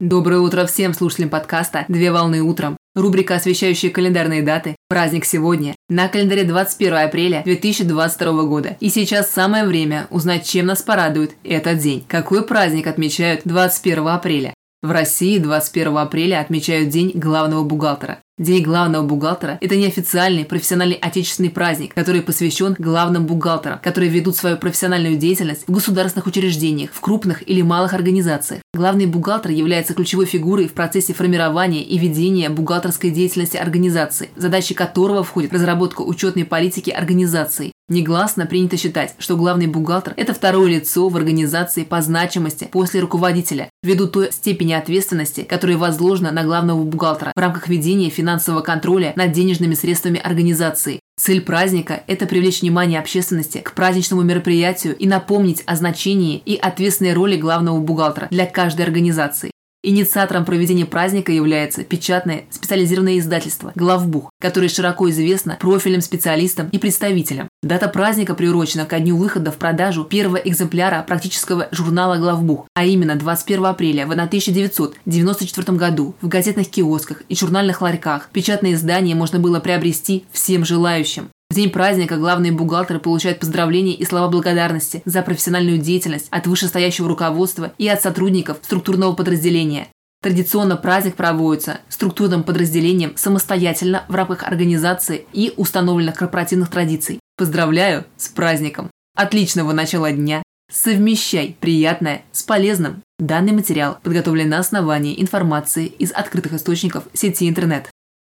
Доброе утро всем слушателям подкаста «Две волны утром». Рубрика, освещающая календарные даты. Праздник сегодня. На календаре 21 апреля 2022 года. И сейчас самое время узнать, чем нас порадует этот день. Какой праздник отмечают 21 апреля? В России 21 апреля отмечают День главного бухгалтера. День главного бухгалтера – это неофициальный профессиональный отечественный праздник, который посвящен главным бухгалтерам, которые ведут свою профессиональную деятельность в государственных учреждениях, в крупных или малых организациях. Главный бухгалтер является ключевой фигурой в процессе формирования и ведения бухгалтерской деятельности организации, задачи которого входит разработка учетной политики организации, Негласно принято считать, что главный бухгалтер – это второе лицо в организации по значимости после руководителя, ввиду той степени ответственности, которая возложена на главного бухгалтера в рамках ведения финансового контроля над денежными средствами организации. Цель праздника – это привлечь внимание общественности к праздничному мероприятию и напомнить о значении и ответственной роли главного бухгалтера для каждой организации. Инициатором проведения праздника является печатное специализированное издательство «Главбух», которое широко известно профильным специалистам и представителям. Дата праздника приурочена ко дню выхода в продажу первого экземпляра практического журнала «Главбух», а именно 21 апреля в 1994 году в газетных киосках и журнальных ларьках печатное издание можно было приобрести всем желающим. В день праздника главные бухгалтеры получают поздравления и слова благодарности за профессиональную деятельность от вышестоящего руководства и от сотрудников структурного подразделения. Традиционно праздник проводится структурным подразделением самостоятельно в рамках организации и установленных корпоративных традиций. Поздравляю с праздником! Отличного начала дня! Совмещай приятное с полезным. Данный материал подготовлен на основании информации из открытых источников сети интернет.